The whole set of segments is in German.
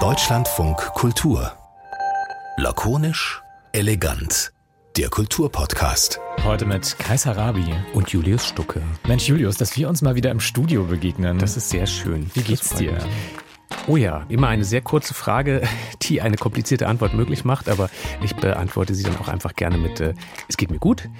Deutschlandfunk Kultur. Lakonisch, elegant. Der Kulturpodcast. Heute mit Kaiser Rabi und Julius Stucke. Mensch, Julius, dass wir uns mal wieder im Studio begegnen. Das ist sehr schön. Wie geht's dir? Mich. Oh ja, immer eine sehr kurze Frage, die eine komplizierte Antwort möglich macht, aber ich beantworte sie dann auch einfach gerne mit, äh, es geht mir gut.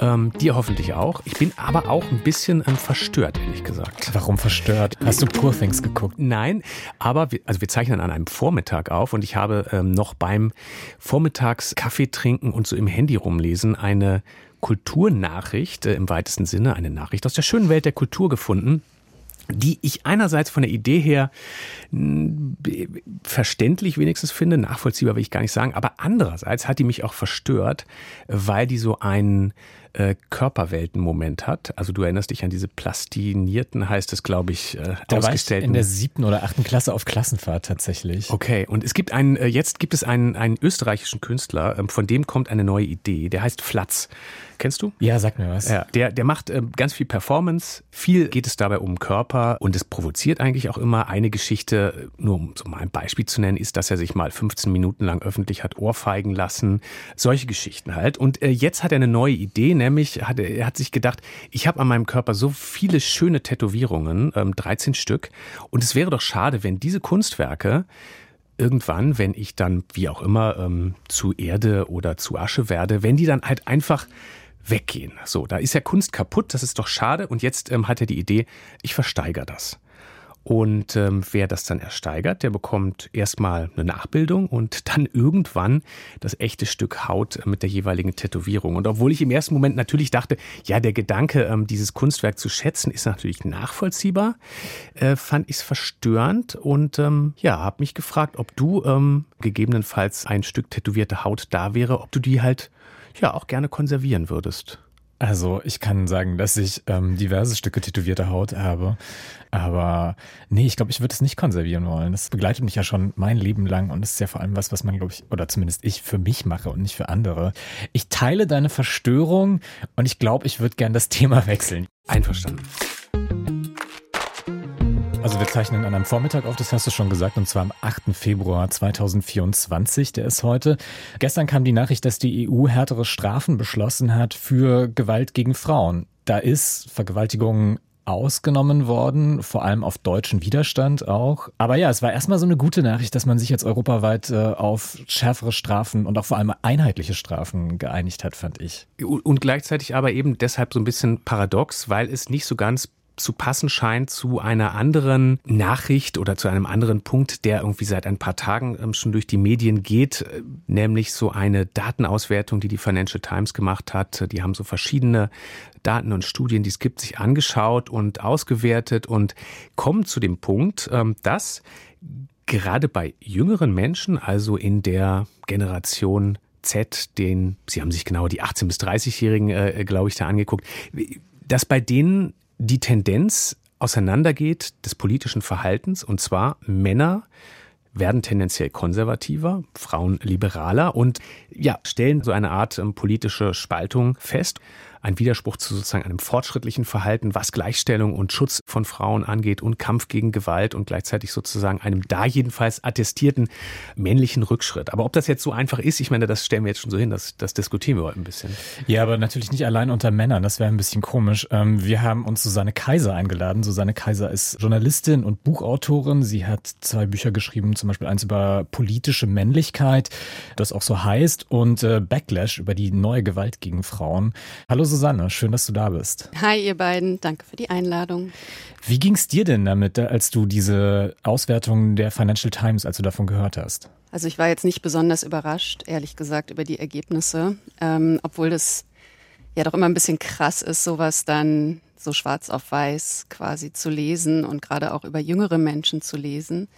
Ähm, dir hoffentlich auch. Ich bin aber auch ein bisschen ähm, verstört, ehrlich gesagt. Warum verstört? Hast du Poor Things geguckt? Nein, aber wir, also wir zeichnen an einem Vormittag auf und ich habe ähm, noch beim Vormittags Kaffee trinken und so im Handy rumlesen eine Kulturnachricht äh, im weitesten Sinne, eine Nachricht aus der schönen Welt der Kultur gefunden die ich einerseits von der Idee her verständlich wenigstens finde, nachvollziehbar will ich gar nicht sagen, aber andererseits hat die mich auch verstört, weil die so einen äh, Körperwelten-Moment hat. Also du erinnerst dich an diese plastinierten, heißt es, glaube ich, äh, da ausgestellten. War ich in der siebten oder achten Klasse auf Klassenfahrt tatsächlich. Okay, und es gibt einen, äh, jetzt gibt es einen, einen österreichischen Künstler, ähm, von dem kommt eine neue Idee, der heißt Flatz. Kennst du? Ja, sag mir was. Ja, der, der macht äh, ganz viel Performance. Viel geht es dabei um Körper und es provoziert eigentlich auch immer eine Geschichte, nur um so mal ein Beispiel zu nennen, ist, dass er sich mal 15 Minuten lang öffentlich hat ohrfeigen lassen. Solche Geschichten halt. Und äh, jetzt hat er eine neue Idee, nämlich hat er, hat sich gedacht, ich habe an meinem Körper so viele schöne Tätowierungen, ähm, 13 Stück. Und es wäre doch schade, wenn diese Kunstwerke irgendwann, wenn ich dann, wie auch immer, ähm, zu Erde oder zu Asche werde, wenn die dann halt einfach weggehen. So, da ist ja Kunst kaputt, das ist doch schade. Und jetzt ähm, hat er die Idee, ich versteigere das. Und ähm, wer das dann ersteigert, der bekommt erstmal eine Nachbildung und dann irgendwann das echte Stück Haut mit der jeweiligen Tätowierung. Und obwohl ich im ersten Moment natürlich dachte, ja, der Gedanke, ähm, dieses Kunstwerk zu schätzen, ist natürlich nachvollziehbar, äh, fand ich es verstörend und ähm, ja, habe mich gefragt, ob du ähm, gegebenenfalls ein Stück tätowierte Haut da wäre, ob du die halt ja auch gerne konservieren würdest. Also ich kann sagen, dass ich ähm, diverse Stücke tätowierter Haut habe. Aber nee, ich glaube, ich würde es nicht konservieren wollen. Das begleitet mich ja schon mein Leben lang und ist ja vor allem was, was man, glaube ich, oder zumindest ich für mich mache und nicht für andere. Ich teile deine Verstörung und ich glaube, ich würde gern das Thema wechseln. Einverstanden. Also wir zeichnen an einem Vormittag auf, das hast du schon gesagt, und zwar am 8. Februar 2024, der ist heute. Gestern kam die Nachricht, dass die EU härtere Strafen beschlossen hat für Gewalt gegen Frauen. Da ist Vergewaltigung ausgenommen worden, vor allem auf deutschen Widerstand auch. Aber ja, es war erstmal so eine gute Nachricht, dass man sich jetzt europaweit äh, auf schärfere Strafen und auch vor allem einheitliche Strafen geeinigt hat, fand ich. Und gleichzeitig aber eben deshalb so ein bisschen paradox, weil es nicht so ganz zu passen scheint zu einer anderen Nachricht oder zu einem anderen Punkt, der irgendwie seit ein paar Tagen ähm, schon durch die Medien geht, äh, nämlich so eine Datenauswertung, die die Financial Times gemacht hat. Die haben so verschiedene Daten und Studien, die es gibt, sich angeschaut und ausgewertet und kommen zu dem Punkt, ähm, dass gerade bei jüngeren Menschen, also in der Generation Z, den, Sie haben sich genau die 18- bis 30-Jährigen, äh, glaube ich, da angeguckt, dass bei denen die Tendenz auseinandergeht des politischen Verhaltens, und zwar Männer werden tendenziell konservativer, Frauen liberaler und ja, stellen so eine Art ähm, politische Spaltung fest ein Widerspruch zu sozusagen einem fortschrittlichen Verhalten, was Gleichstellung und Schutz von Frauen angeht und Kampf gegen Gewalt und gleichzeitig sozusagen einem da jedenfalls attestierten männlichen Rückschritt. Aber ob das jetzt so einfach ist, ich meine, das stellen wir jetzt schon so hin, das, das diskutieren wir heute ein bisschen. Ja, aber natürlich nicht allein unter Männern, das wäre ein bisschen komisch. Ähm, wir haben uns Susanne Kaiser eingeladen. Susanne Kaiser ist Journalistin und Buchautorin. Sie hat zwei Bücher geschrieben, zum Beispiel eins über politische Männlichkeit, das auch so heißt, und äh, Backlash über die neue Gewalt gegen Frauen. Hallo Susanne, schön, dass du da bist. Hi, ihr beiden, danke für die Einladung. Wie ging es dir denn damit, als du diese Auswertung der Financial Times, als du davon gehört hast? Also ich war jetzt nicht besonders überrascht, ehrlich gesagt, über die Ergebnisse, ähm, obwohl das ja doch immer ein bisschen krass ist, sowas dann so schwarz auf weiß quasi zu lesen und gerade auch über jüngere Menschen zu lesen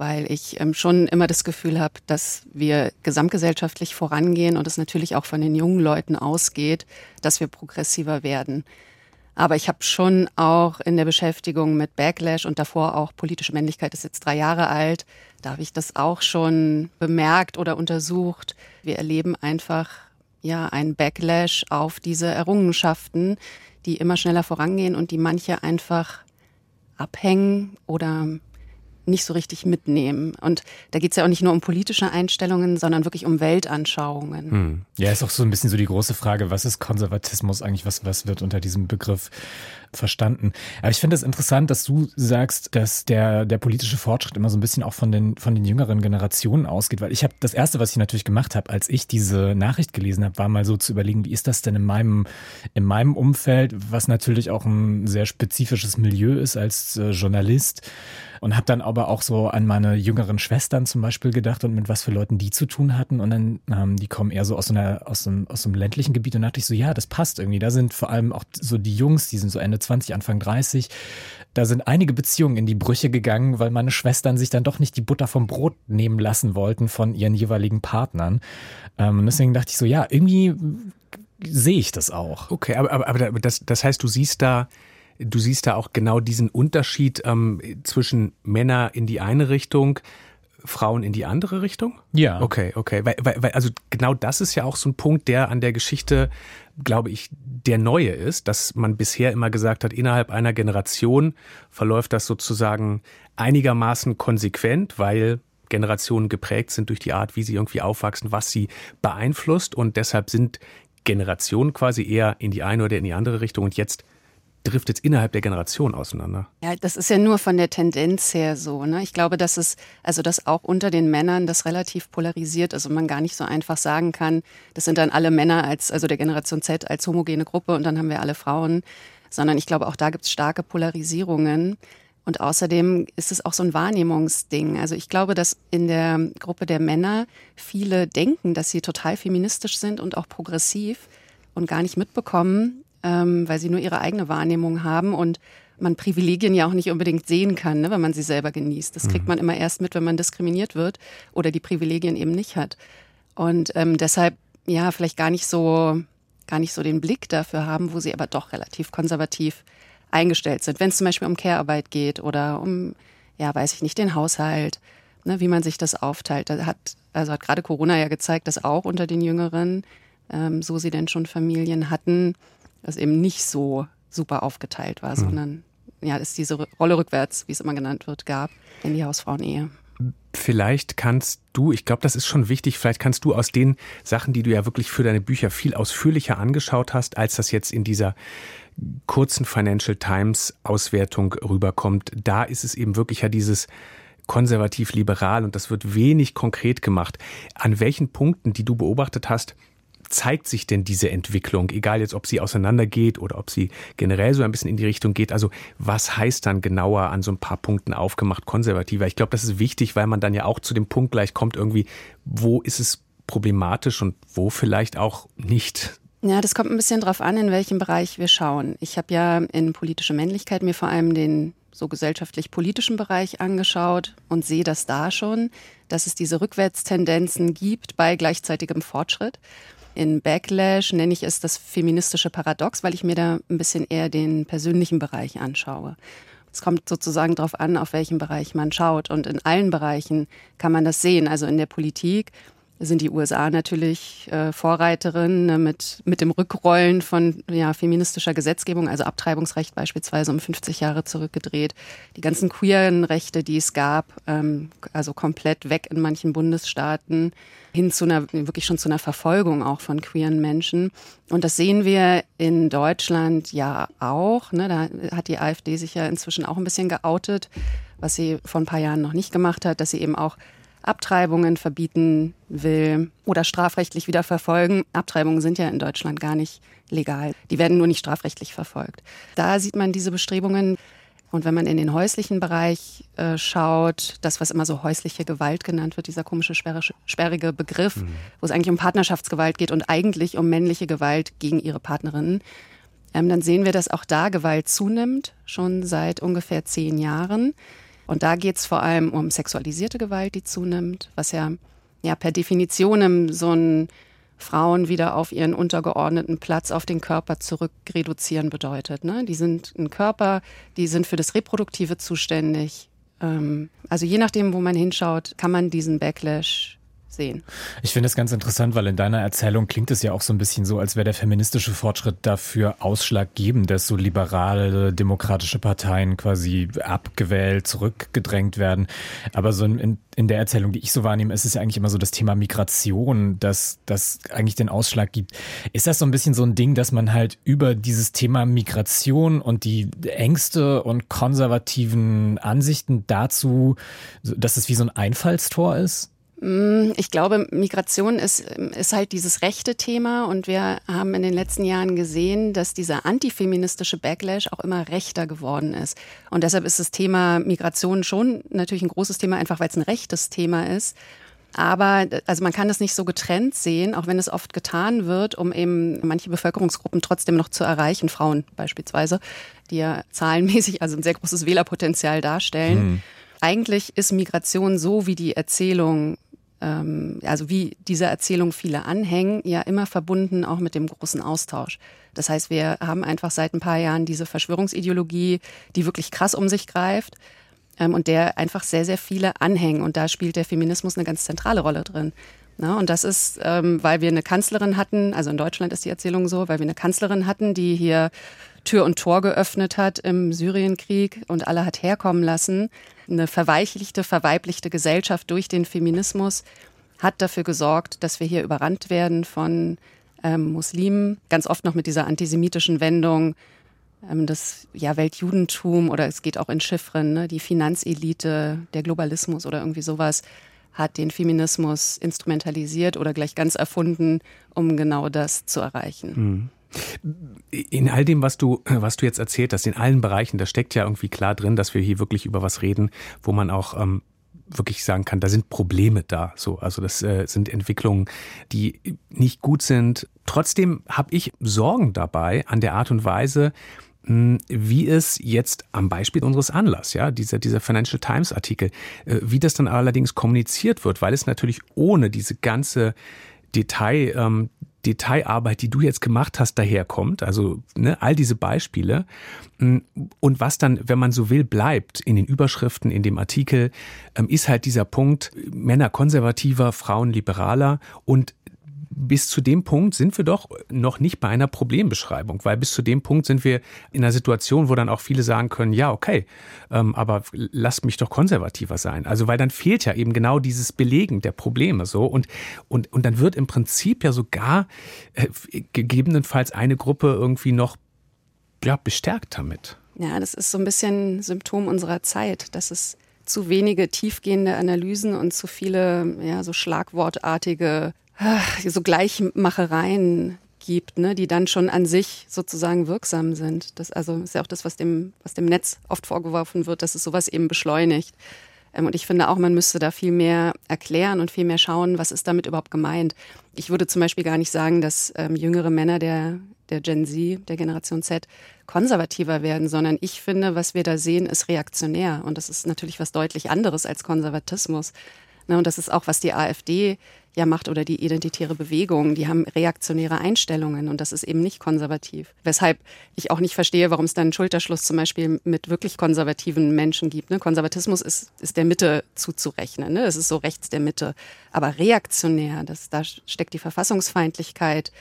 weil ich ähm, schon immer das Gefühl habe, dass wir gesamtgesellschaftlich vorangehen und es natürlich auch von den jungen Leuten ausgeht, dass wir progressiver werden. Aber ich habe schon auch in der Beschäftigung mit Backlash und davor auch politische Männlichkeit ist jetzt drei Jahre alt, da habe ich das auch schon bemerkt oder untersucht. Wir erleben einfach ja einen Backlash auf diese Errungenschaften, die immer schneller vorangehen und die manche einfach abhängen oder nicht so richtig mitnehmen. Und da geht es ja auch nicht nur um politische Einstellungen, sondern wirklich um Weltanschauungen. Hm. Ja, ist auch so ein bisschen so die große Frage, was ist Konservatismus eigentlich, was, was wird unter diesem Begriff verstanden. Aber ich finde es das interessant, dass du sagst, dass der, der politische Fortschritt immer so ein bisschen auch von den, von den jüngeren Generationen ausgeht, weil ich habe das erste, was ich natürlich gemacht habe, als ich diese Nachricht gelesen habe, war mal so zu überlegen, wie ist das denn in meinem, in meinem Umfeld, was natürlich auch ein sehr spezifisches Milieu ist als äh, Journalist und habe dann aber auch so an meine jüngeren Schwestern zum Beispiel gedacht und mit was für Leuten die zu tun hatten. Und dann, ähm, die kommen eher so aus, so einer, aus, einem, aus einem ländlichen Gebiet und da dachte ich so, ja, das passt irgendwie. Da sind vor allem auch so die Jungs, die sind so Ende 20, Anfang 30. Da sind einige Beziehungen in die Brüche gegangen, weil meine Schwestern sich dann doch nicht die Butter vom Brot nehmen lassen wollten von ihren jeweiligen Partnern. Ähm, deswegen dachte ich so, ja, irgendwie sehe ich das auch. Okay, aber, aber, aber das, das heißt, du siehst da Du siehst da auch genau diesen Unterschied ähm, zwischen Männer in die eine Richtung, Frauen in die andere Richtung? Ja. Okay, okay. Weil, weil, also genau das ist ja auch so ein Punkt, der an der Geschichte, glaube ich, der neue ist, dass man bisher immer gesagt hat, innerhalb einer Generation verläuft das sozusagen einigermaßen konsequent, weil Generationen geprägt sind durch die Art, wie sie irgendwie aufwachsen, was sie beeinflusst und deshalb sind Generationen quasi eher in die eine oder in die andere Richtung und jetzt driftet innerhalb der Generation auseinander. Ja, das ist ja nur von der Tendenz her so. Ne? Ich glaube, dass es, also dass auch unter den Männern das relativ polarisiert und man gar nicht so einfach sagen kann, das sind dann alle Männer als, also der Generation Z als homogene Gruppe und dann haben wir alle Frauen, sondern ich glaube, auch da gibt es starke Polarisierungen. Und außerdem ist es auch so ein Wahrnehmungsding. Also ich glaube, dass in der Gruppe der Männer viele denken, dass sie total feministisch sind und auch progressiv und gar nicht mitbekommen, ähm, weil sie nur ihre eigene Wahrnehmung haben und man Privilegien ja auch nicht unbedingt sehen kann, ne, wenn man sie selber genießt. Das kriegt mhm. man immer erst mit, wenn man diskriminiert wird oder die Privilegien eben nicht hat. Und ähm, deshalb ja vielleicht gar nicht so gar nicht so den Blick dafür haben, wo sie aber doch relativ konservativ eingestellt sind. Wenn es zum Beispiel um Care-Arbeit geht oder um, ja, weiß ich nicht, den Haushalt, ne, wie man sich das aufteilt. Da hat, also hat gerade Corona ja gezeigt, dass auch unter den Jüngeren, ähm, so sie denn schon Familien hatten, das eben nicht so super aufgeteilt war, mhm. sondern ja, es diese Rolle rückwärts, wie es immer genannt wird, gab in die Hausfrauenehe. Vielleicht kannst du, ich glaube, das ist schon wichtig, vielleicht kannst du aus den Sachen, die du ja wirklich für deine Bücher viel ausführlicher angeschaut hast, als das jetzt in dieser kurzen Financial Times Auswertung rüberkommt, da ist es eben wirklich ja dieses konservativ-liberal und das wird wenig konkret gemacht. An welchen Punkten, die du beobachtet hast, zeigt sich denn diese Entwicklung, egal jetzt, ob sie auseinandergeht oder ob sie generell so ein bisschen in die Richtung geht? Also was heißt dann genauer an so ein paar Punkten aufgemacht konservativer? Ich glaube, das ist wichtig, weil man dann ja auch zu dem Punkt gleich kommt, irgendwie, wo ist es problematisch und wo vielleicht auch nicht. Ja, das kommt ein bisschen drauf an, in welchem Bereich wir schauen. Ich habe ja in politische Männlichkeit mir vor allem den so gesellschaftlich-politischen Bereich angeschaut und sehe das da schon, dass es diese Rückwärtstendenzen gibt bei gleichzeitigem Fortschritt. In Backlash nenne ich es das feministische Paradox, weil ich mir da ein bisschen eher den persönlichen Bereich anschaue. Es kommt sozusagen darauf an, auf welchen Bereich man schaut. Und in allen Bereichen kann man das sehen. Also in der Politik sind die USA natürlich äh, Vorreiterin ne, mit, mit dem Rückrollen von ja, feministischer Gesetzgebung, also Abtreibungsrecht beispielsweise um 50 Jahre zurückgedreht. Die ganzen queeren Rechte, die es gab, ähm, also komplett weg in manchen Bundesstaaten, hin zu einer, wirklich schon zu einer Verfolgung auch von queeren Menschen. Und das sehen wir in Deutschland ja auch. Ne? Da hat die AfD sich ja inzwischen auch ein bisschen geoutet, was sie vor ein paar Jahren noch nicht gemacht hat, dass sie eben auch Abtreibungen verbieten will oder strafrechtlich wieder verfolgen. Abtreibungen sind ja in Deutschland gar nicht legal. Die werden nur nicht strafrechtlich verfolgt. Da sieht man diese Bestrebungen. Und wenn man in den häuslichen Bereich äh, schaut, das, was immer so häusliche Gewalt genannt wird, dieser komische, sperrige Begriff, mhm. wo es eigentlich um Partnerschaftsgewalt geht und eigentlich um männliche Gewalt gegen ihre Partnerinnen, ähm, dann sehen wir, dass auch da Gewalt zunimmt, schon seit ungefähr zehn Jahren. Und da geht es vor allem um sexualisierte Gewalt, die zunimmt, was ja, ja per Definition so ein Frauen wieder auf ihren untergeordneten Platz auf den Körper zurück reduzieren bedeutet. Ne? Die sind ein Körper, die sind für das Reproduktive zuständig. Ähm, also je nachdem, wo man hinschaut, kann man diesen Backlash sehen. Ich finde es ganz interessant, weil in deiner Erzählung klingt es ja auch so ein bisschen so, als wäre der feministische Fortschritt dafür ausschlaggebend, dass so liberale demokratische Parteien quasi abgewählt, zurückgedrängt werden. Aber so in, in der Erzählung, die ich so wahrnehme, ist es ja eigentlich immer so das Thema Migration, das, das eigentlich den Ausschlag gibt. Ist das so ein bisschen so ein Ding, dass man halt über dieses Thema Migration und die Ängste und konservativen Ansichten dazu, dass es wie so ein Einfallstor ist? Mm, ich glaube, Migration ist, ist halt dieses rechte Thema und wir haben in den letzten Jahren gesehen, dass dieser antifeministische Backlash auch immer rechter geworden ist. Und deshalb ist das Thema Migration schon natürlich ein großes Thema, einfach weil es ein rechtes Thema ist. Aber also man kann das nicht so getrennt sehen, auch wenn es oft getan wird, um eben manche Bevölkerungsgruppen trotzdem noch zu erreichen, Frauen beispielsweise, die ja zahlenmäßig also ein sehr großes Wählerpotenzial darstellen. Hm. Eigentlich ist Migration so, wie die Erzählung ähm, also wie dieser Erzählung viele anhängen, ja immer verbunden auch mit dem großen Austausch. Das heißt, wir haben einfach seit ein paar Jahren diese Verschwörungsideologie, die wirklich krass um sich greift ähm, und der einfach sehr, sehr viele anhängen. Und da spielt der Feminismus eine ganz zentrale Rolle drin. Na, und das ist, ähm, weil wir eine Kanzlerin hatten, also in Deutschland ist die Erzählung so, weil wir eine Kanzlerin hatten, die hier Tür und Tor geöffnet hat im Syrienkrieg und alle hat herkommen lassen. Eine verweichlichte, verweiblichte Gesellschaft durch den Feminismus hat dafür gesorgt, dass wir hier überrannt werden von ähm, Muslimen, ganz oft noch mit dieser antisemitischen Wendung, ähm, das ja, Weltjudentum oder es geht auch in Chiffren, ne, die Finanzelite, der Globalismus oder irgendwie sowas hat den Feminismus instrumentalisiert oder gleich ganz erfunden, um genau das zu erreichen. Mhm. In all dem, was du, was du jetzt erzählt hast, in allen Bereichen, da steckt ja irgendwie klar drin, dass wir hier wirklich über was reden, wo man auch ähm, wirklich sagen kann, da sind Probleme da. So, also das äh, sind Entwicklungen, die nicht gut sind. Trotzdem habe ich Sorgen dabei an der Art und Weise, wie es jetzt am Beispiel unseres Anlass, ja, dieser, dieser Financial Times Artikel, äh, wie das dann allerdings kommuniziert wird, weil es natürlich ohne diese ganze Detail, ähm, Detailarbeit, die du jetzt gemacht hast, daherkommt. Also ne, all diese Beispiele. Hm, und was dann, wenn man so will, bleibt in den Überschriften, in dem Artikel, ähm, ist halt dieser Punkt Männer konservativer, Frauen liberaler und bis zu dem Punkt sind wir doch noch nicht bei einer Problembeschreibung, weil bis zu dem Punkt sind wir in einer Situation, wo dann auch viele sagen können, ja, okay, ähm, aber lasst mich doch konservativer sein. Also weil dann fehlt ja eben genau dieses Belegen der Probleme so und, und, und dann wird im Prinzip ja sogar äh, gegebenenfalls eine Gruppe irgendwie noch ja, bestärkt damit. Ja, das ist so ein bisschen Symptom unserer Zeit, dass es zu wenige tiefgehende Analysen und zu viele ja, so schlagwortartige so Gleichmachereien gibt, ne, die dann schon an sich sozusagen wirksam sind. Das also ist ja auch das, was dem, was dem Netz oft vorgeworfen wird, dass es sowas eben beschleunigt. Ähm, und ich finde auch, man müsste da viel mehr erklären und viel mehr schauen, was ist damit überhaupt gemeint. Ich würde zum Beispiel gar nicht sagen, dass ähm, jüngere Männer der, der Gen Z, der Generation Z, konservativer werden, sondern ich finde, was wir da sehen, ist reaktionär. Und das ist natürlich was deutlich anderes als Konservatismus. Ne, und das ist auch, was die AfD ja macht oder die identitäre Bewegung. Die haben reaktionäre Einstellungen und das ist eben nicht konservativ. Weshalb ich auch nicht verstehe, warum es dann einen Schulterschluss zum Beispiel mit wirklich konservativen Menschen gibt. Ne? Konservatismus ist, ist der Mitte zuzurechnen. Ne? Ist so rechts der Mitte. Aber reaktionär, das, da steckt die Verfassungsfeindlichkeit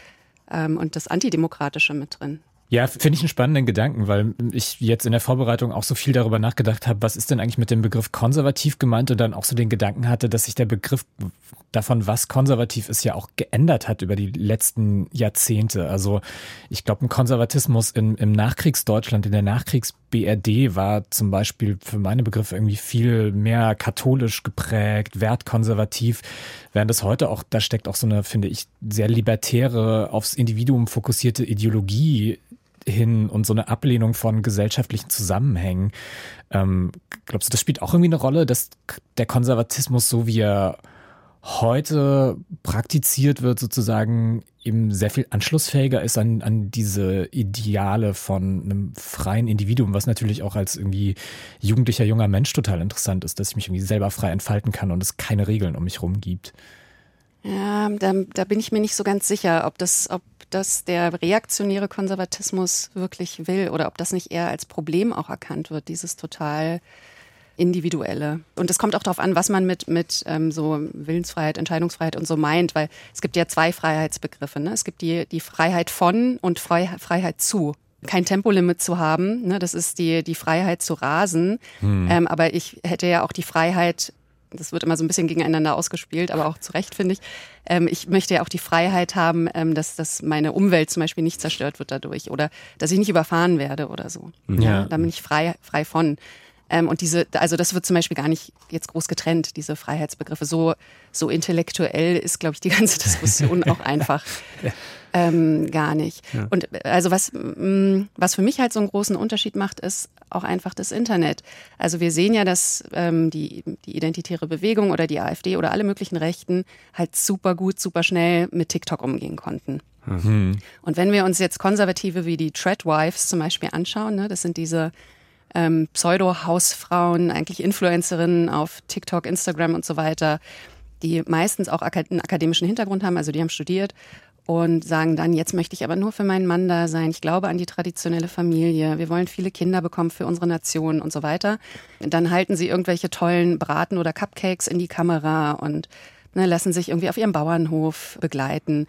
ähm, und das Antidemokratische mit drin. Ja, finde ich einen spannenden Gedanken, weil ich jetzt in der Vorbereitung auch so viel darüber nachgedacht habe, was ist denn eigentlich mit dem Begriff konservativ gemeint und dann auch so den Gedanken hatte, dass sich der Begriff davon, was konservativ ist, ja auch geändert hat über die letzten Jahrzehnte. Also ich glaube, ein Konservatismus in, im Nachkriegsdeutschland, in der Nachkriegs-BRD war zum Beispiel für meine Begriffe irgendwie viel mehr katholisch geprägt, wertkonservativ, während es heute auch, da steckt auch so eine, finde ich, sehr libertäre, aufs Individuum fokussierte Ideologie hin und so eine Ablehnung von gesellschaftlichen Zusammenhängen. Ähm, glaubst du, das spielt auch irgendwie eine Rolle, dass der Konservatismus, so wie er heute praktiziert wird, sozusagen eben sehr viel anschlussfähiger ist an, an diese Ideale von einem freien Individuum, was natürlich auch als irgendwie jugendlicher junger Mensch total interessant ist, dass ich mich irgendwie selber frei entfalten kann und es keine Regeln um mich rum gibt. Ja, da, da bin ich mir nicht so ganz sicher, ob das, ob das der reaktionäre Konservatismus wirklich will oder ob das nicht eher als Problem auch erkannt wird, dieses total individuelle. Und es kommt auch darauf an, was man mit, mit ähm, so Willensfreiheit, Entscheidungsfreiheit und so meint, weil es gibt ja zwei Freiheitsbegriffe. Ne? Es gibt die, die Freiheit von und Freiheit zu kein Tempolimit zu haben. Ne? Das ist die, die Freiheit zu rasen. Hm. Ähm, aber ich hätte ja auch die Freiheit, das wird immer so ein bisschen gegeneinander ausgespielt, aber auch zu Recht, finde ich. Ähm, ich möchte ja auch die Freiheit haben, ähm, dass, dass meine Umwelt zum Beispiel nicht zerstört wird dadurch oder dass ich nicht überfahren werde oder so. Ja. ja da bin ich frei, frei von. Ähm, und diese, also das wird zum Beispiel gar nicht jetzt groß getrennt, diese Freiheitsbegriffe. So, so intellektuell ist, glaube ich, die ganze Diskussion auch einfach ähm, gar nicht. Ja. Und also was, mh, was für mich halt so einen großen Unterschied macht, ist auch einfach das Internet. Also wir sehen ja, dass ähm, die, die identitäre Bewegung oder die AfD oder alle möglichen Rechten halt super gut, super schnell mit TikTok umgehen konnten. Mhm. Und wenn wir uns jetzt Konservative wie die Treadwives zum Beispiel anschauen, ne, das sind diese ähm, Pseudo-Hausfrauen, eigentlich Influencerinnen auf TikTok, Instagram und so weiter, die meistens auch einen akademischen Hintergrund haben, also die haben studiert und sagen dann, jetzt möchte ich aber nur für meinen Mann da sein. Ich glaube an die traditionelle Familie. Wir wollen viele Kinder bekommen für unsere Nation und so weiter. Dann halten sie irgendwelche tollen Braten oder Cupcakes in die Kamera und ne, lassen sich irgendwie auf ihrem Bauernhof begleiten.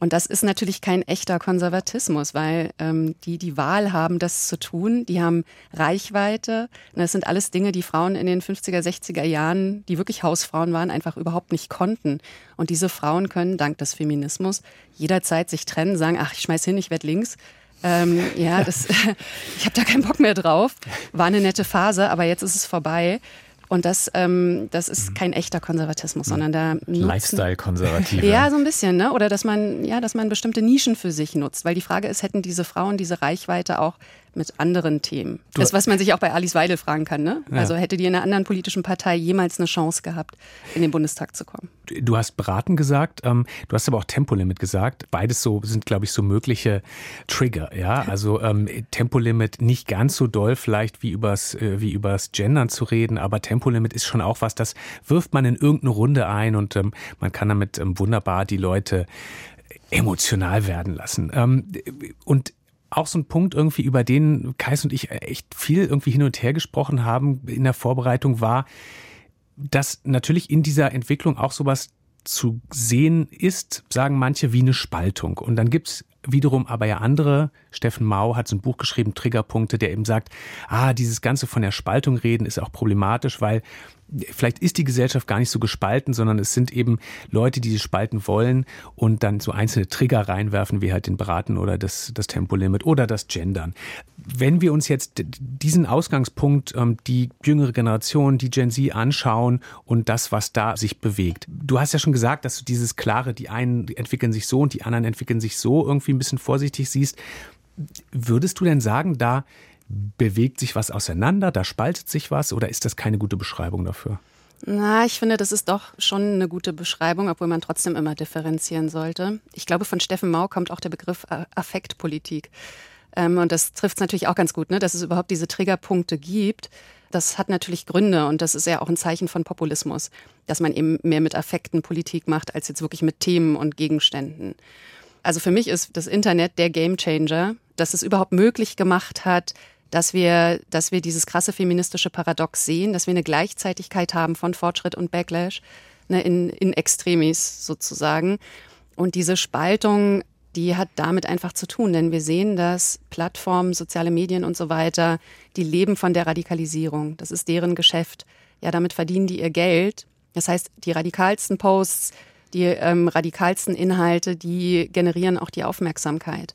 Und das ist natürlich kein echter Konservatismus, weil ähm, die die Wahl haben, das zu tun. Die haben Reichweite. Und das sind alles Dinge, die Frauen in den 50er, 60er Jahren, die wirklich Hausfrauen waren, einfach überhaupt nicht konnten. Und diese Frauen können dank des Feminismus jederzeit sich trennen, sagen, ach, ich schmeiß hin, ich werde links. Ähm, ja, das, ich habe da keinen Bock mehr drauf. War eine nette Phase, aber jetzt ist es vorbei. Und das, ähm, das ist mhm. kein echter Konservatismus, mhm. sondern da Lifestyle-Konservative. Ja, so ein bisschen, ne? Oder dass man, ja, dass man bestimmte Nischen für sich nutzt. Weil die Frage ist, hätten diese Frauen diese Reichweite auch mit anderen Themen. Du das, was man sich auch bei Alice Weidel fragen kann. Ne? Ja. Also hätte die in einer anderen politischen Partei jemals eine Chance gehabt, in den Bundestag zu kommen? Du hast Beraten gesagt, ähm, du hast aber auch Tempolimit gesagt. Beides so sind, glaube ich, so mögliche Trigger. Ja, also ähm, Tempolimit nicht ganz so doll vielleicht wie übers äh, wie übers Gendern zu reden, aber Tempolimit ist schon auch was, das wirft man in irgendeine Runde ein und ähm, man kann damit ähm, wunderbar die Leute emotional werden lassen. Ähm, und auch so ein Punkt irgendwie, über den Kais und ich echt viel irgendwie hin und her gesprochen haben in der Vorbereitung war, dass natürlich in dieser Entwicklung auch sowas zu sehen ist, sagen manche, wie eine Spaltung. Und dann gibt's wiederum aber ja andere. Steffen Mau hat so ein Buch geschrieben, Triggerpunkte, der eben sagt, ah, dieses Ganze von der Spaltung reden ist auch problematisch, weil vielleicht ist die Gesellschaft gar nicht so gespalten, sondern es sind eben Leute, die sie spalten wollen und dann so einzelne Trigger reinwerfen, wie halt den Beraten oder das, das Tempolimit oder das Gendern. Wenn wir uns jetzt diesen Ausgangspunkt, ähm, die jüngere Generation, die Gen Z anschauen und das, was da sich bewegt. Du hast ja schon gesagt, dass du dieses klare, die einen entwickeln sich so und die anderen entwickeln sich so irgendwie ein bisschen vorsichtig siehst. Würdest du denn sagen, da bewegt sich was auseinander, da spaltet sich was oder ist das keine gute Beschreibung dafür? Na, ich finde, das ist doch schon eine gute Beschreibung, obwohl man trotzdem immer differenzieren sollte. Ich glaube, von Steffen Mau kommt auch der Begriff Affektpolitik. Ähm, und das trifft es natürlich auch ganz gut, ne, dass es überhaupt diese Triggerpunkte gibt. Das hat natürlich Gründe und das ist ja auch ein Zeichen von Populismus, dass man eben mehr mit Affekten Politik macht, als jetzt wirklich mit Themen und Gegenständen. Also für mich ist das Internet der Gamechanger, dass es überhaupt möglich gemacht hat, dass wir, dass wir dieses krasse feministische Paradox sehen, dass wir eine Gleichzeitigkeit haben von Fortschritt und Backlash ne, in, in Extremis sozusagen. Und diese Spaltung, die hat damit einfach zu tun, denn wir sehen, dass Plattformen, soziale Medien und so weiter, die leben von der Radikalisierung. Das ist deren Geschäft. Ja, damit verdienen die ihr Geld. Das heißt, die radikalsten Posts, die ähm, radikalsten Inhalte, die generieren auch die Aufmerksamkeit.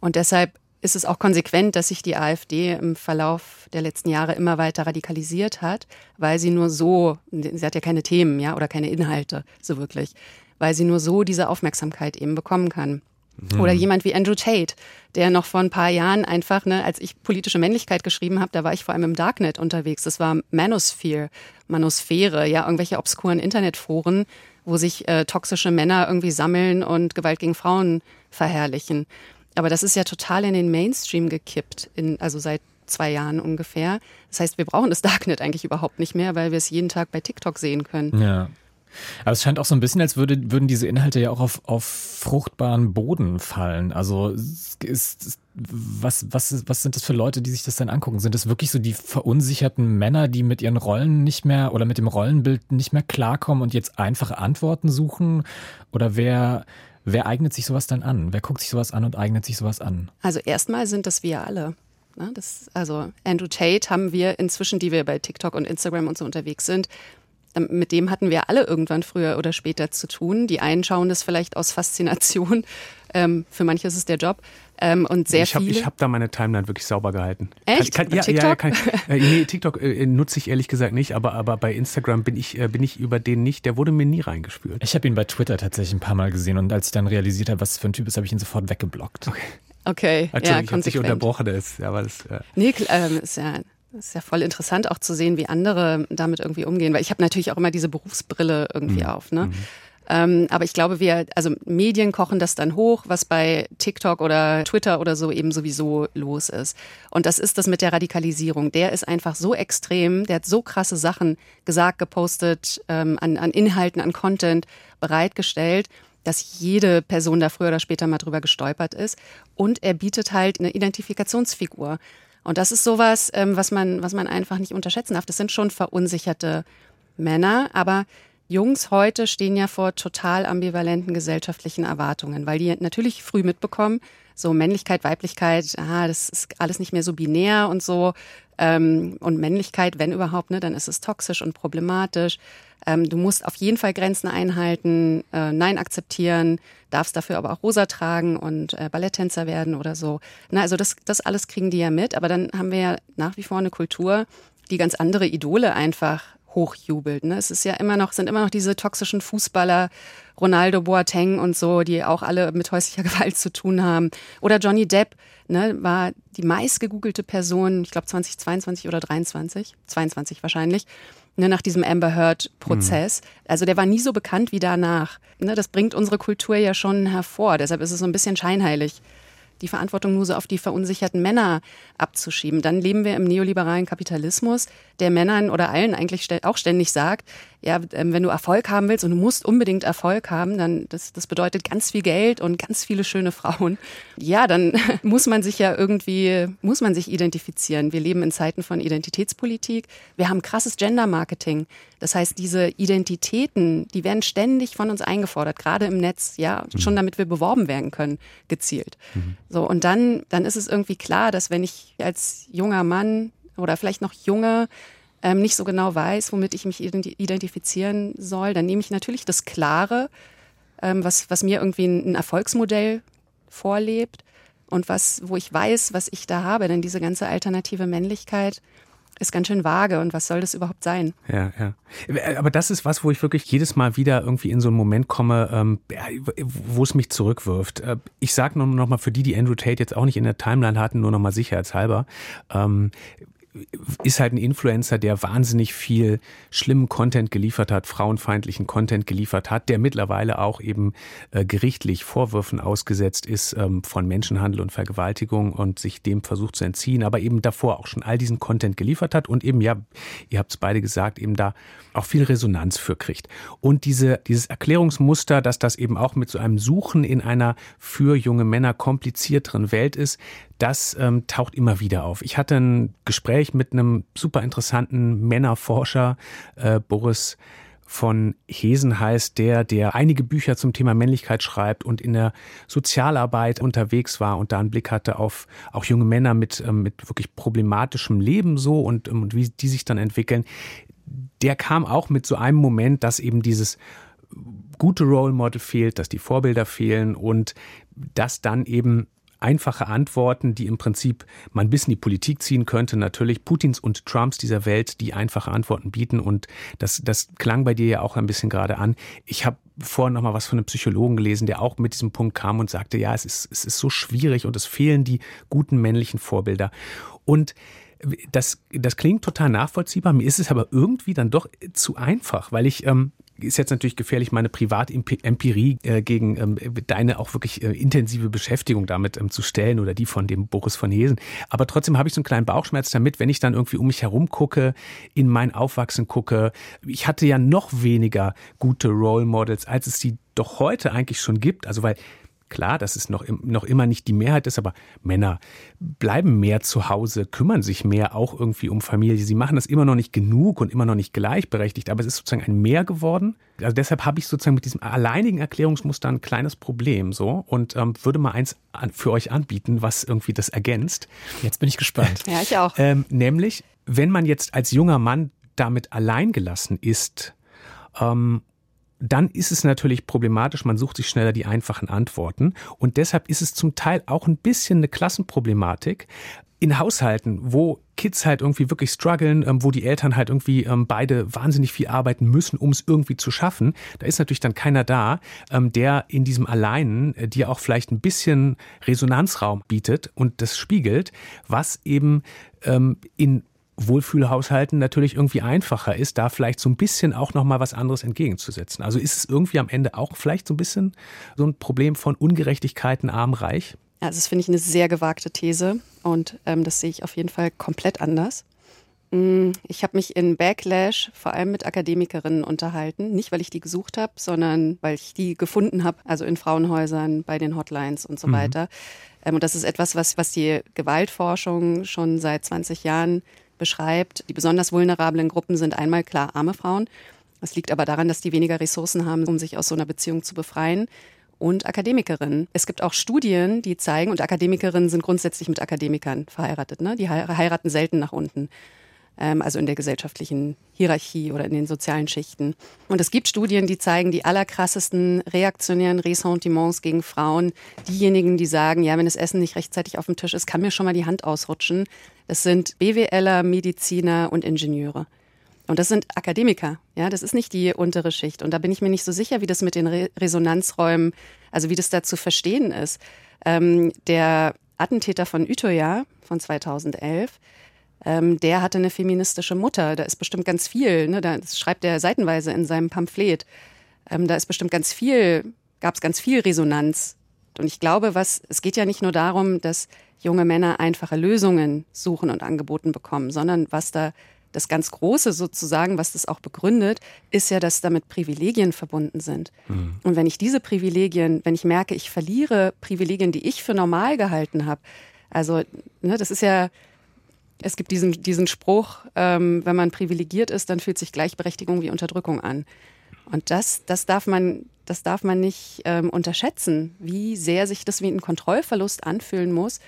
Und deshalb ist es auch konsequent, dass sich die AfD im Verlauf der letzten Jahre immer weiter radikalisiert hat, weil sie nur so, sie hat ja keine Themen, ja, oder keine Inhalte, so wirklich, weil sie nur so diese Aufmerksamkeit eben bekommen kann. Mhm. Oder jemand wie Andrew Tate, der noch vor ein paar Jahren einfach, ne, als ich politische Männlichkeit geschrieben habe, da war ich vor allem im Darknet unterwegs. Das war Manosphere, Manosphäre, ja, irgendwelche obskuren Internetforen, wo sich äh, toxische Männer irgendwie sammeln und Gewalt gegen Frauen verherrlichen. Aber das ist ja total in den Mainstream gekippt, in, also seit zwei Jahren ungefähr. Das heißt, wir brauchen das Darknet eigentlich überhaupt nicht mehr, weil wir es jeden Tag bei TikTok sehen können. Ja. Aber es scheint auch so ein bisschen, als würde, würden diese Inhalte ja auch auf, auf fruchtbaren Boden fallen. Also ist, was, was, was sind das für Leute, die sich das dann angucken? Sind das wirklich so die verunsicherten Männer, die mit ihren Rollen nicht mehr oder mit dem Rollenbild nicht mehr klarkommen und jetzt einfache Antworten suchen? Oder wer, wer eignet sich sowas dann an? Wer guckt sich sowas an und eignet sich sowas an? Also erstmal sind das wir alle. Ne? Das, also Andrew Tate haben wir inzwischen, die wir bei TikTok und Instagram und so unterwegs sind, mit dem hatten wir alle irgendwann früher oder später zu tun. Die einen schauen das vielleicht aus Faszination. Ähm, für manche ist es der Job. Ähm, und sehr ich hab, viele. Ich habe da meine Timeline wirklich sauber gehalten. Echt? Kann, kann, ja, TikTok? Ja, kann, äh, nee, TikTok äh, nutze ich ehrlich gesagt nicht, aber, aber bei Instagram bin ich, äh, bin ich über den nicht. Der wurde mir nie reingespült. Ich habe ihn bei Twitter tatsächlich ein paar Mal gesehen und als ich dann realisiert habe, was für ein Typ ist, habe ich ihn sofort weggeblockt. Okay. Okay, Entschuldigung, ja, ich habe dich unterbrochen. Das, aber das, äh nee, ähm, ist ja das ist ja voll interessant auch zu sehen, wie andere damit irgendwie umgehen, weil ich habe natürlich auch immer diese Berufsbrille irgendwie mhm. auf. Ne? Mhm. Ähm, aber ich glaube, wir, also Medien kochen das dann hoch, was bei TikTok oder Twitter oder so eben sowieso los ist. Und das ist das mit der Radikalisierung. Der ist einfach so extrem, der hat so krasse Sachen gesagt, gepostet, ähm, an, an Inhalten, an Content bereitgestellt dass jede Person da früher oder später mal drüber gestolpert ist. Und er bietet halt eine Identifikationsfigur. Und das ist sowas, ähm, was man, was man einfach nicht unterschätzen darf. Das sind schon verunsicherte Männer, aber Jungs heute stehen ja vor total ambivalenten gesellschaftlichen Erwartungen, weil die natürlich früh mitbekommen, so Männlichkeit, Weiblichkeit, aha, das ist alles nicht mehr so binär und so. Ähm, und Männlichkeit, wenn überhaupt, ne, dann ist es toxisch und problematisch. Ähm, du musst auf jeden Fall Grenzen einhalten, äh, Nein akzeptieren, darfst dafür aber auch rosa tragen und äh, Balletttänzer werden oder so. Na, also das, das alles kriegen die ja mit, aber dann haben wir ja nach wie vor eine Kultur, die ganz andere Idole einfach hochjubelt. Ne? Es ist ja immer noch, sind immer noch diese toxischen Fußballer, Ronaldo Boateng und so, die auch alle mit häuslicher Gewalt zu tun haben. Oder Johnny Depp, ne, war die meistgegoogelte Person, ich glaube 2022 oder 23, 22 wahrscheinlich, ne, nach diesem Amber Heard-Prozess. Mhm. Also der war nie so bekannt wie danach. Ne, das bringt unsere Kultur ja schon hervor. Deshalb ist es so ein bisschen scheinheilig die Verantwortung nur so auf die verunsicherten Männer abzuschieben. Dann leben wir im neoliberalen Kapitalismus, der Männern oder allen eigentlich auch ständig sagt, ja, ähm, wenn du Erfolg haben willst und du musst unbedingt Erfolg haben, dann das, das bedeutet ganz viel Geld und ganz viele schöne Frauen. Ja, dann muss man sich ja irgendwie, muss man sich identifizieren. Wir leben in Zeiten von Identitätspolitik. Wir haben krasses Gender-Marketing. Das heißt, diese Identitäten, die werden ständig von uns eingefordert, gerade im Netz, ja, mhm. schon damit wir beworben werden können, gezielt. Mhm. So, und dann, dann ist es irgendwie klar, dass wenn ich als junger Mann oder vielleicht noch junge ähm, nicht so genau weiß, womit ich mich identifizieren soll, dann nehme ich natürlich das Klare, ähm, was, was mir irgendwie ein, Erfolgsmodell vorlebt und was, wo ich weiß, was ich da habe. Denn diese ganze alternative Männlichkeit ist ganz schön vage und was soll das überhaupt sein? Ja, ja. Aber das ist was, wo ich wirklich jedes Mal wieder irgendwie in so einen Moment komme, ähm, wo es mich zurückwirft. Äh, ich sage nur noch mal für die, die Andrew Tate jetzt auch nicht in der Timeline hatten, nur noch mal sicherheitshalber. Ähm, ist halt ein Influencer, der wahnsinnig viel schlimmen Content geliefert hat, frauenfeindlichen Content geliefert hat, der mittlerweile auch eben äh, gerichtlich Vorwürfen ausgesetzt ist ähm, von Menschenhandel und Vergewaltigung und sich dem versucht zu entziehen, aber eben davor auch schon all diesen Content geliefert hat und eben, ja, ihr habt es beide gesagt, eben da auch viel Resonanz für kriegt. Und diese, dieses Erklärungsmuster, dass das eben auch mit so einem Suchen in einer für junge Männer komplizierteren Welt ist, das ähm, taucht immer wieder auf. Ich hatte ein Gespräch mit einem super interessanten Männerforscher, äh, Boris von Hesen heißt der, der einige Bücher zum Thema Männlichkeit schreibt und in der Sozialarbeit unterwegs war und da einen Blick hatte auf auch junge Männer mit, ähm, mit wirklich problematischem Leben so und, ähm, und wie die sich dann entwickeln. Der kam auch mit so einem Moment, dass eben dieses gute Role Model fehlt, dass die Vorbilder fehlen und dass dann eben einfache Antworten, die im Prinzip man bis in die Politik ziehen könnte. Natürlich Putins und Trumps dieser Welt, die einfache Antworten bieten. Und das, das klang bei dir ja auch ein bisschen gerade an. Ich habe vorhin noch mal was von einem Psychologen gelesen, der auch mit diesem Punkt kam und sagte, ja, es ist, es ist so schwierig und es fehlen die guten männlichen Vorbilder. Und das, das klingt total nachvollziehbar. Mir ist es aber irgendwie dann doch zu einfach, weil ich ähm, ist jetzt natürlich gefährlich, meine Privatempirie äh, gegen ähm, deine auch wirklich äh, intensive Beschäftigung damit ähm, zu stellen oder die von dem Boris von Hesen. Aber trotzdem habe ich so einen kleinen Bauchschmerz damit, wenn ich dann irgendwie um mich herum gucke, in mein Aufwachsen gucke. Ich hatte ja noch weniger gute Role Models, als es die doch heute eigentlich schon gibt. Also weil Klar, dass es noch, noch immer nicht die Mehrheit ist, aber Männer bleiben mehr zu Hause, kümmern sich mehr auch irgendwie um Familie. Sie machen das immer noch nicht genug und immer noch nicht gleichberechtigt, aber es ist sozusagen ein Mehr geworden. Also deshalb habe ich sozusagen mit diesem alleinigen Erklärungsmuster ein kleines Problem so und ähm, würde mal eins an, für euch anbieten, was irgendwie das ergänzt. Jetzt bin ich gespannt. ja, ich auch. Ähm, nämlich, wenn man jetzt als junger Mann damit alleingelassen ist ähm, dann ist es natürlich problematisch, man sucht sich schneller die einfachen Antworten. Und deshalb ist es zum Teil auch ein bisschen eine Klassenproblematik in Haushalten, wo Kids halt irgendwie wirklich strugglen, ähm, wo die Eltern halt irgendwie ähm, beide wahnsinnig viel arbeiten müssen, um es irgendwie zu schaffen. Da ist natürlich dann keiner da, ähm, der in diesem Alleinen äh, dir auch vielleicht ein bisschen Resonanzraum bietet und das spiegelt, was eben in Wohlfühlhaushalten natürlich irgendwie einfacher ist, da vielleicht so ein bisschen auch noch mal was anderes entgegenzusetzen. Also ist es irgendwie am Ende auch vielleicht so ein bisschen so ein Problem von Ungerechtigkeiten arm-reich? Also das finde ich eine sehr gewagte These und ähm, das sehe ich auf jeden Fall komplett anders. Mm, ich habe mich in Backlash vor allem mit Akademikerinnen unterhalten, nicht weil ich die gesucht habe, sondern weil ich die gefunden habe, also in Frauenhäusern, bei den Hotlines und so mhm. weiter. Ähm, und das ist etwas, was, was die Gewaltforschung schon seit 20 Jahren beschreibt. Die besonders vulnerablen Gruppen sind einmal klar arme Frauen. Das liegt aber daran, dass die weniger Ressourcen haben, um sich aus so einer Beziehung zu befreien. Und Akademikerinnen. Es gibt auch Studien, die zeigen, und Akademikerinnen sind grundsätzlich mit Akademikern verheiratet. Ne? Die heiraten selten nach unten also in der gesellschaftlichen Hierarchie oder in den sozialen Schichten. Und es gibt Studien, die zeigen die allerkrassesten reaktionären Ressentiments gegen Frauen. Diejenigen, die sagen, ja, wenn das Essen nicht rechtzeitig auf dem Tisch ist, kann mir schon mal die Hand ausrutschen. Das sind BWLer, Mediziner und Ingenieure. Und das sind Akademiker, ja, das ist nicht die untere Schicht. Und da bin ich mir nicht so sicher, wie das mit den Re Resonanzräumen, also wie das da zu verstehen ist. Ähm, der Attentäter von Utøya von 2011, ähm, der hatte eine feministische Mutter. Da ist bestimmt ganz viel, ne, das schreibt er seitenweise in seinem Pamphlet. Ähm, da ist bestimmt ganz viel, gab es ganz viel Resonanz. Und ich glaube, was, es geht ja nicht nur darum, dass junge Männer einfache Lösungen suchen und angeboten bekommen, sondern was da das ganz Große sozusagen, was das auch begründet, ist ja, dass damit Privilegien verbunden sind. Mhm. Und wenn ich diese Privilegien, wenn ich merke, ich verliere Privilegien, die ich für normal gehalten habe, also ne, das ist ja, es gibt diesen, diesen Spruch, ähm, wenn man privilegiert ist, dann fühlt sich Gleichberechtigung wie Unterdrückung an. Und das, das darf man, das darf man nicht ähm, unterschätzen, wie sehr sich das wie ein Kontrollverlust anfühlen muss,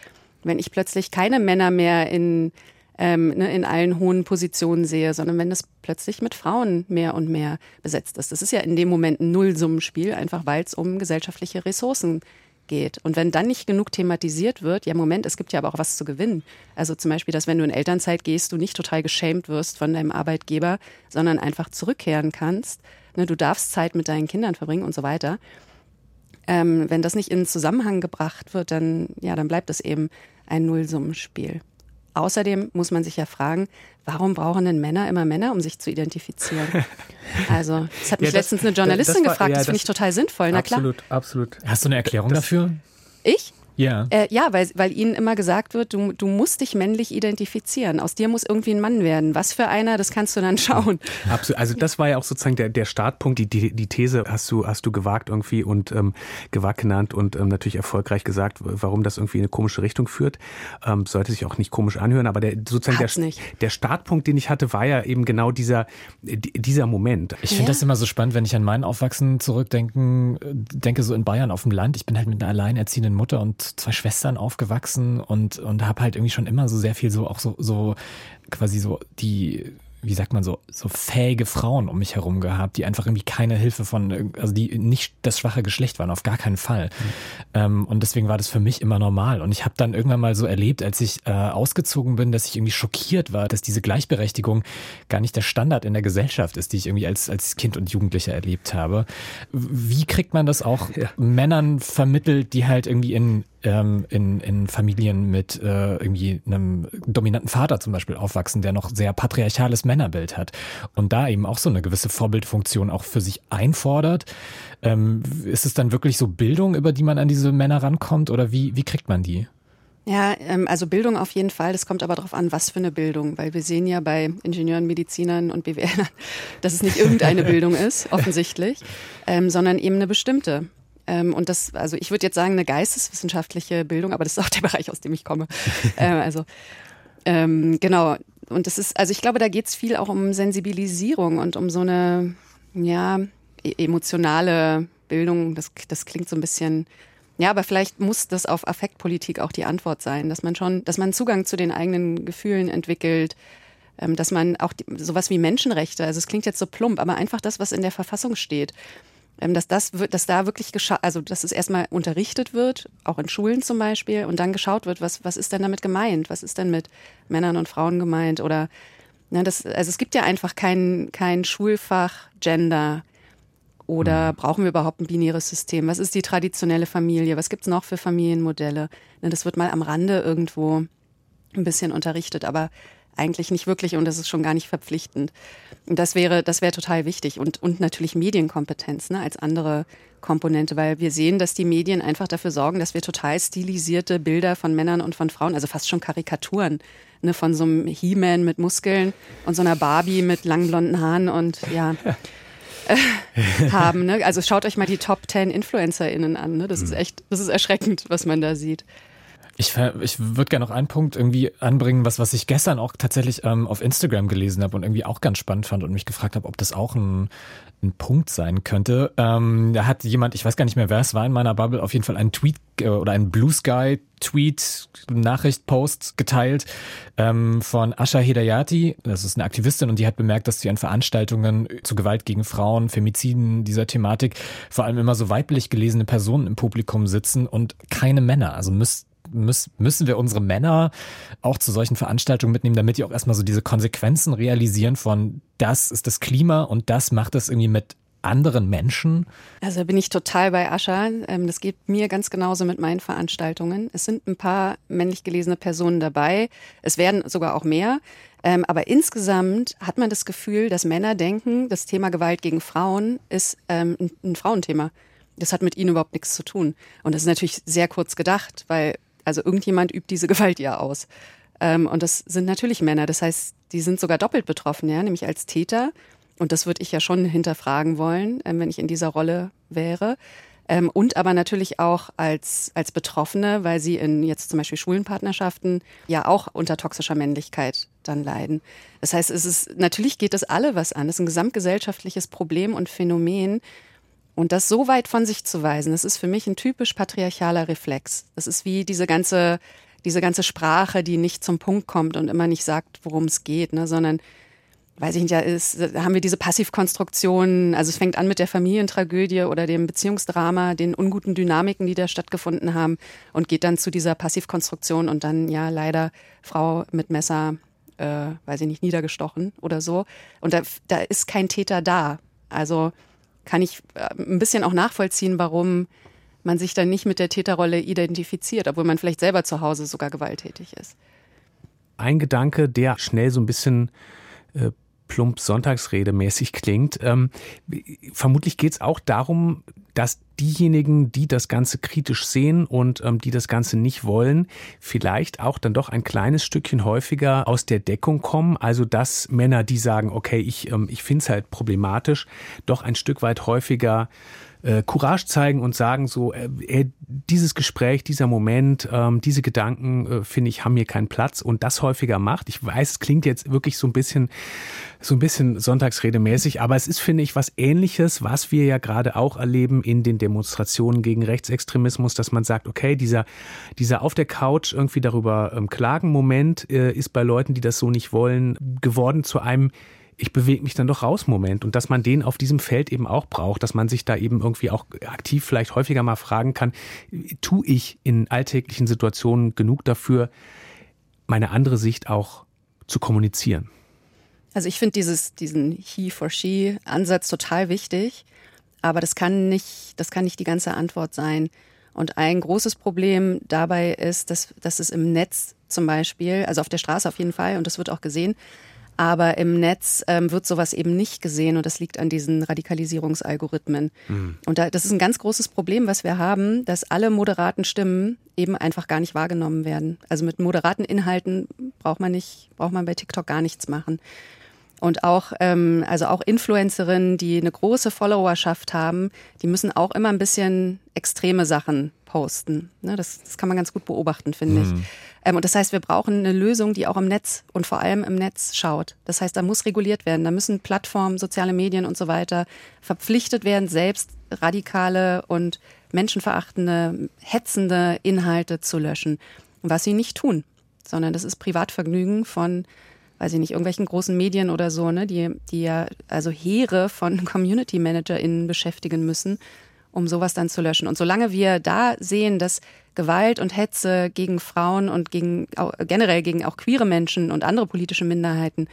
wenn ich plötzlich keine Männer mehr in, ähm, ne, in allen hohen Positionen sehe, sondern wenn es plötzlich mit Frauen mehr und mehr besetzt ist. Das ist ja in dem Moment ein Nullsummenspiel, einfach weil es um gesellschaftliche Ressourcen geht geht. Und wenn dann nicht genug thematisiert wird, ja Moment, es gibt ja aber auch was zu gewinnen. Also zum Beispiel, dass wenn du in Elternzeit gehst, du nicht total geschämt wirst von deinem Arbeitgeber, sondern einfach zurückkehren kannst. Ne, du darfst Zeit mit deinen Kindern verbringen und so weiter. Ähm, wenn das nicht in Zusammenhang gebracht wird, dann, ja, dann bleibt es eben ein Nullsummenspiel. Außerdem muss man sich ja fragen, warum brauchen denn Männer immer Männer, um sich zu identifizieren? Also, das hat mich ja, das, letztens eine Journalistin das war, gefragt, ja, das finde ich total sinnvoll, na klar. Absolut, absolut. Hast du eine Erklärung das, dafür? Ich? Ja. Äh, ja, weil, weil ihnen immer gesagt wird, du, du musst dich männlich identifizieren. Aus dir muss irgendwie ein Mann werden. Was für einer, das kannst du dann schauen. Absolut. Also das war ja auch sozusagen der, der Startpunkt. Die, die, die These hast du, hast du gewagt irgendwie und ähm, gewagt genannt und ähm, natürlich erfolgreich gesagt, warum das irgendwie in eine komische Richtung führt. Ähm, sollte sich auch nicht komisch anhören, aber der sozusagen der, der Startpunkt, den ich hatte, war ja eben genau dieser, dieser Moment. Ich finde ja. das immer so spannend, wenn ich an mein Aufwachsen zurückdenken, denke so in Bayern auf dem Land. Ich bin halt mit einer alleinerziehenden Mutter und zwei Schwestern aufgewachsen und, und habe halt irgendwie schon immer so sehr viel so auch so, so quasi so die wie sagt man so, so fähige Frauen um mich herum gehabt, die einfach irgendwie keine Hilfe von, also die nicht das schwache Geschlecht waren, auf gar keinen Fall. Mhm. Ähm, und deswegen war das für mich immer normal. Und ich habe dann irgendwann mal so erlebt, als ich äh, ausgezogen bin, dass ich irgendwie schockiert war, dass diese Gleichberechtigung gar nicht der Standard in der Gesellschaft ist, die ich irgendwie als, als Kind und Jugendlicher erlebt habe. Wie kriegt man das auch ja. Männern vermittelt, die halt irgendwie in ähm, in, in Familien mit äh, irgendwie einem dominanten Vater zum Beispiel aufwachsen, der noch sehr patriarchales Männerbild hat und da eben auch so eine gewisse Vorbildfunktion auch für sich einfordert. Ähm, ist es dann wirklich so Bildung, über die man an diese Männer rankommt oder wie, wie kriegt man die? Ja, ähm, also Bildung auf jeden Fall. Das kommt aber darauf an, was für eine Bildung. Weil wir sehen ja bei Ingenieuren, Medizinern und BWLern, dass es nicht irgendeine Bildung ist, offensichtlich, ähm, sondern eben eine bestimmte. Ähm, und das, also ich würde jetzt sagen, eine geisteswissenschaftliche Bildung, aber das ist auch der Bereich, aus dem ich komme. ähm, also ähm, genau. Und das ist, also ich glaube, da geht es viel auch um Sensibilisierung und um so eine, ja, e emotionale Bildung. Das, das klingt so ein bisschen ja, aber vielleicht muss das auf Affektpolitik auch die Antwort sein, dass man schon, dass man Zugang zu den eigenen Gefühlen entwickelt, ähm, dass man auch die, sowas wie Menschenrechte, also es klingt jetzt so plump, aber einfach das, was in der Verfassung steht, dass das wird, dass da wirklich geschaut, also dass es erstmal unterrichtet wird, auch in Schulen zum Beispiel, und dann geschaut wird, was was ist denn damit gemeint, was ist denn mit Männern und Frauen gemeint oder ne, das, also es gibt ja einfach kein kein Schulfach Gender oder mhm. brauchen wir überhaupt ein binäres System? Was ist die traditionelle Familie? Was gibt's noch für Familienmodelle? Ne, das wird mal am Rande irgendwo ein bisschen unterrichtet, aber eigentlich nicht wirklich und das ist schon gar nicht verpflichtend. Und das wäre, das wäre total wichtig und, und natürlich Medienkompetenz ne, als andere Komponente, weil wir sehen, dass die Medien einfach dafür sorgen, dass wir total stilisierte Bilder von Männern und von Frauen, also fast schon Karikaturen, ne, von so einem He-Man mit Muskeln und so einer Barbie mit langen blonden Haaren und ja. haben. Ne? Also schaut euch mal die Top 10 InfluencerInnen an. Ne? Das ist mhm. echt, das ist erschreckend, was man da sieht. Ich, ich würde gerne noch einen Punkt irgendwie anbringen, was, was ich gestern auch tatsächlich ähm, auf Instagram gelesen habe und irgendwie auch ganz spannend fand und mich gefragt habe, ob das auch ein, ein Punkt sein könnte. Ähm, da hat jemand, ich weiß gar nicht mehr, wer es war in meiner Bubble, auf jeden Fall einen Tweet äh, oder einen Blue Sky Tweet, Nachricht, Post geteilt ähm, von Asha Hedayati. Das ist eine Aktivistin und die hat bemerkt, dass sie an Veranstaltungen zu Gewalt gegen Frauen, Femiziden, dieser Thematik vor allem immer so weiblich gelesene Personen im Publikum sitzen und keine Männer. Also müssen wir unsere Männer auch zu solchen Veranstaltungen mitnehmen, damit die auch erstmal so diese Konsequenzen realisieren von das ist das Klima und das macht es irgendwie mit anderen Menschen? Also bin ich total bei Ascha. Ähm, das geht mir ganz genauso mit meinen Veranstaltungen. Es sind ein paar männlich gelesene Personen dabei. Es werden sogar auch mehr. Ähm, aber insgesamt hat man das Gefühl, dass Männer denken, das Thema Gewalt gegen Frauen ist ähm, ein Frauenthema. Das hat mit ihnen überhaupt nichts zu tun. Und das ist natürlich sehr kurz gedacht, weil also irgendjemand übt diese Gewalt ja aus. Ähm, und das sind natürlich Männer. Das heißt, die sind sogar doppelt betroffen, ja, nämlich als Täter. Und das würde ich ja schon hinterfragen wollen, ähm, wenn ich in dieser Rolle wäre. Ähm, und aber natürlich auch als, als Betroffene, weil sie in jetzt zum Beispiel Schulenpartnerschaften ja auch unter toxischer Männlichkeit dann leiden. Das heißt, es ist, natürlich geht das alle was an. Das ist ein gesamtgesellschaftliches Problem und Phänomen, und das so weit von sich zu weisen, das ist für mich ein typisch patriarchaler Reflex. Das ist wie diese ganze, diese ganze Sprache, die nicht zum Punkt kommt und immer nicht sagt, worum es geht, ne, sondern weiß ich nicht, ja, ist, haben wir diese Passivkonstruktion, also es fängt an mit der Familientragödie oder dem Beziehungsdrama, den unguten Dynamiken, die da stattgefunden haben und geht dann zu dieser Passivkonstruktion und dann ja leider Frau mit Messer, äh, weiß ich nicht, niedergestochen oder so. Und da, da ist kein Täter da. Also kann ich äh, ein bisschen auch nachvollziehen, warum man sich dann nicht mit der Täterrolle identifiziert, obwohl man vielleicht selber zu Hause sogar gewalttätig ist. Ein Gedanke, der schnell so ein bisschen äh, plump sonntagsredemäßig klingt. Ähm, vermutlich geht es auch darum, dass diejenigen, die das Ganze kritisch sehen und ähm, die das Ganze nicht wollen, vielleicht auch dann doch ein kleines Stückchen häufiger aus der Deckung kommen. Also dass Männer, die sagen, okay, ich, ähm, ich finde es halt problematisch, doch ein Stück weit häufiger äh, Courage zeigen und sagen so, äh, dieses Gespräch, dieser Moment, ähm, diese Gedanken, äh, finde ich, haben hier keinen Platz und das häufiger macht. Ich weiß, es klingt jetzt wirklich so ein bisschen, so ein bisschen sonntagsredemäßig, aber es ist, finde ich, was ähnliches, was wir ja gerade auch erleben in den Demonstrationen gegen Rechtsextremismus, dass man sagt, okay, dieser, dieser auf der Couch irgendwie darüber ähm, klagen Moment äh, ist bei Leuten, die das so nicht wollen, geworden zu einem ich bewege mich dann doch raus Moment und dass man den auf diesem Feld eben auch braucht, dass man sich da eben irgendwie auch aktiv vielleicht häufiger mal fragen kann, tue ich in alltäglichen Situationen genug dafür, meine andere Sicht auch zu kommunizieren? Also ich finde diesen He for She Ansatz total wichtig, aber das kann nicht, das kann nicht die ganze Antwort sein. Und ein großes Problem dabei ist, dass, dass es im Netz zum Beispiel, also auf der Straße auf jeden Fall, und das wird auch gesehen, aber im Netz ähm, wird sowas eben nicht gesehen und das liegt an diesen Radikalisierungsalgorithmen. Mhm. Und da, das ist ein ganz großes Problem, was wir haben, dass alle moderaten Stimmen eben einfach gar nicht wahrgenommen werden. Also mit moderaten Inhalten braucht man nicht, braucht man bei TikTok gar nichts machen. Und auch, ähm, also auch Influencerinnen, die eine große Followerschaft haben, die müssen auch immer ein bisschen extreme Sachen posten. Ne, das, das kann man ganz gut beobachten, finde mhm. ich. Ähm, und das heißt, wir brauchen eine Lösung, die auch im Netz und vor allem im Netz schaut. Das heißt, da muss reguliert werden. Da müssen Plattformen, soziale Medien und so weiter verpflichtet werden, selbst radikale und menschenverachtende, hetzende Inhalte zu löschen. Was sie nicht tun, sondern das ist Privatvergnügen von weiß ich nicht, irgendwelchen großen Medien oder so, ne, die, die ja also Heere von Community ManagerInnen beschäftigen müssen, um sowas dann zu löschen. Und solange wir da sehen, dass Gewalt und Hetze gegen Frauen und gegen generell gegen auch queere Menschen und andere politische Minderheiten,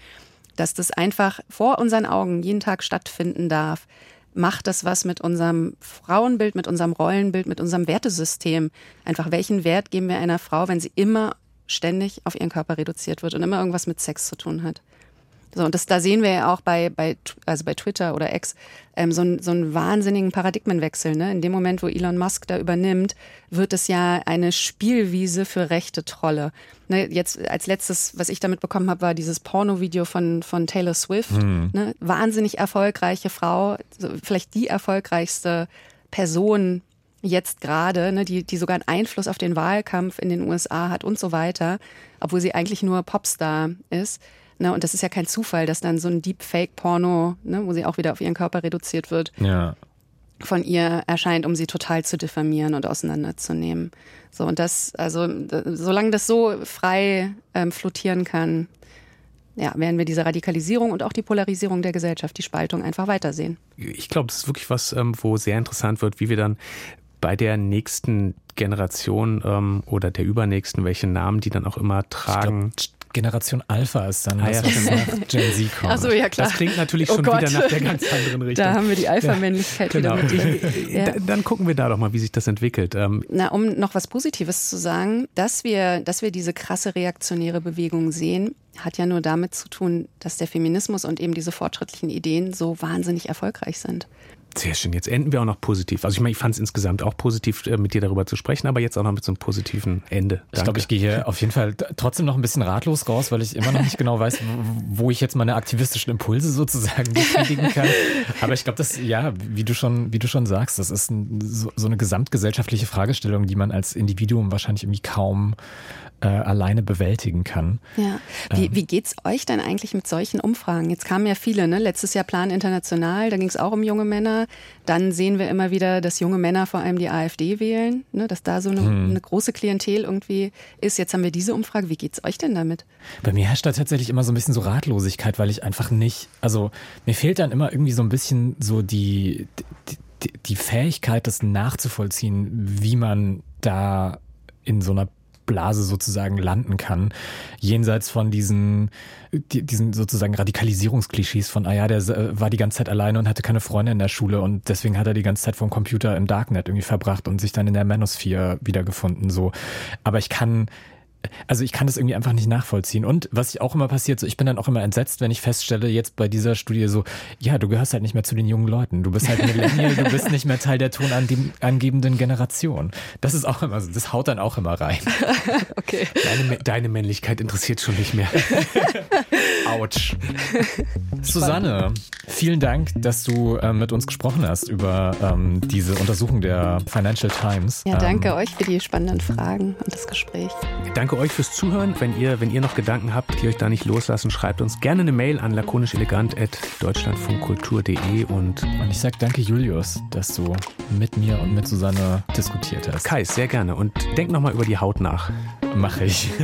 dass das einfach vor unseren Augen jeden Tag stattfinden darf, macht das was mit unserem Frauenbild, mit unserem Rollenbild, mit unserem Wertesystem. Einfach welchen Wert geben wir einer Frau, wenn sie immer ständig auf ihren Körper reduziert wird und immer irgendwas mit Sex zu tun hat. So, und das, da sehen wir ja auch bei, bei, also bei Twitter oder X ähm, so, ein, so einen wahnsinnigen Paradigmenwechsel. Ne? In dem Moment, wo Elon Musk da übernimmt, wird es ja eine Spielwiese für rechte Trolle. Ne? Jetzt als letztes, was ich damit bekommen habe, war dieses Porno-Video von, von Taylor Swift. Mhm. Ne? Wahnsinnig erfolgreiche Frau, vielleicht die erfolgreichste Person jetzt gerade, ne, die, die sogar einen Einfluss auf den Wahlkampf in den USA hat und so weiter, obwohl sie eigentlich nur Popstar ist. Ne, und das ist ja kein Zufall, dass dann so ein Deepfake-Porno, ne, wo sie auch wieder auf ihren Körper reduziert wird, ja. von ihr erscheint, um sie total zu diffamieren und auseinanderzunehmen. So, und das, also, solange das so frei ähm, flottieren kann, ja, werden wir diese Radikalisierung und auch die Polarisierung der Gesellschaft, die Spaltung einfach weitersehen. Ich glaube, das ist wirklich was, ähm, wo sehr interessant wird, wie wir dann bei der nächsten Generation ähm, oder der übernächsten, welche Namen die dann auch immer tragen. Generation Alpha ist dann, ah, ja, was nach Gen Z kommt. Ach ja, klar. Das klingt natürlich oh schon Gott. wieder nach der ganz anderen Richtung. Da haben wir die Alpha-Männlichkeit ja, genau. wieder mit ja. Dann gucken wir da doch mal, wie sich das entwickelt. Ähm, Na, um noch was Positives zu sagen, dass wir, dass wir diese krasse reaktionäre Bewegung sehen, hat ja nur damit zu tun, dass der Feminismus und eben diese fortschrittlichen Ideen so wahnsinnig erfolgreich sind. Sehr schön. Jetzt enden wir auch noch positiv. Also ich meine, ich fand es insgesamt auch positiv, äh, mit dir darüber zu sprechen, aber jetzt auch noch mit so einem positiven Ende. Danke. Ich glaube, ich gehe hier auf jeden Fall trotzdem noch ein bisschen ratlos raus, weil ich immer noch nicht genau weiß, wo ich jetzt meine aktivistischen Impulse sozusagen befriedigen kann. Aber ich glaube, das, ja, wie du schon, wie du schon sagst, das ist ein, so, so eine gesamtgesellschaftliche Fragestellung, die man als Individuum wahrscheinlich irgendwie kaum äh, alleine bewältigen kann. Ja. Wie, ähm. wie geht's euch denn eigentlich mit solchen Umfragen? Jetzt kamen ja viele, ne? Letztes Jahr Plan International, da ging es auch um junge Männer. Dann sehen wir immer wieder, dass junge Männer vor allem die AfD wählen, ne? dass da so eine, hm. eine große Klientel irgendwie ist. Jetzt haben wir diese Umfrage. Wie geht's euch denn damit? Bei mir herrscht da tatsächlich immer so ein bisschen so Ratlosigkeit, weil ich einfach nicht, also mir fehlt dann immer irgendwie so ein bisschen so die, die, die Fähigkeit, das nachzuvollziehen, wie man da in so einer Blase sozusagen landen kann. Jenseits von diesen, diesen sozusagen Radikalisierungsklischees von, ah ja, der äh, war die ganze Zeit alleine und hatte keine Freunde in der Schule und deswegen hat er die ganze Zeit vom Computer im Darknet irgendwie verbracht und sich dann in der Manosphere wiedergefunden, so. Aber ich kann, also ich kann das irgendwie einfach nicht nachvollziehen. Und was ich auch immer passiert, so ich bin dann auch immer entsetzt, wenn ich feststelle, jetzt bei dieser Studie so, ja, du gehörst halt nicht mehr zu den jungen Leuten. Du bist halt Millennial, du bist nicht mehr Teil der tonangebenden Generation. Das ist auch immer so, das haut dann auch immer rein. okay. Deine, deine Männlichkeit interessiert schon nicht mehr. Autsch. Susanne, vielen Dank, dass du äh, mit uns gesprochen hast über ähm, diese Untersuchung der Financial Times. Ja, danke ähm, euch für die spannenden Fragen und das Gespräch. Danke euch fürs Zuhören. Wenn ihr, wenn ihr noch Gedanken habt, die euch da nicht loslassen, schreibt uns gerne eine Mail an lakonischelegant.deutschlandfunkkultur.de und, und ich sage danke Julius, dass du mit mir und mit Susanne diskutiert hast. Kai, sehr gerne. Und denk nochmal über die Haut nach. Mache ich.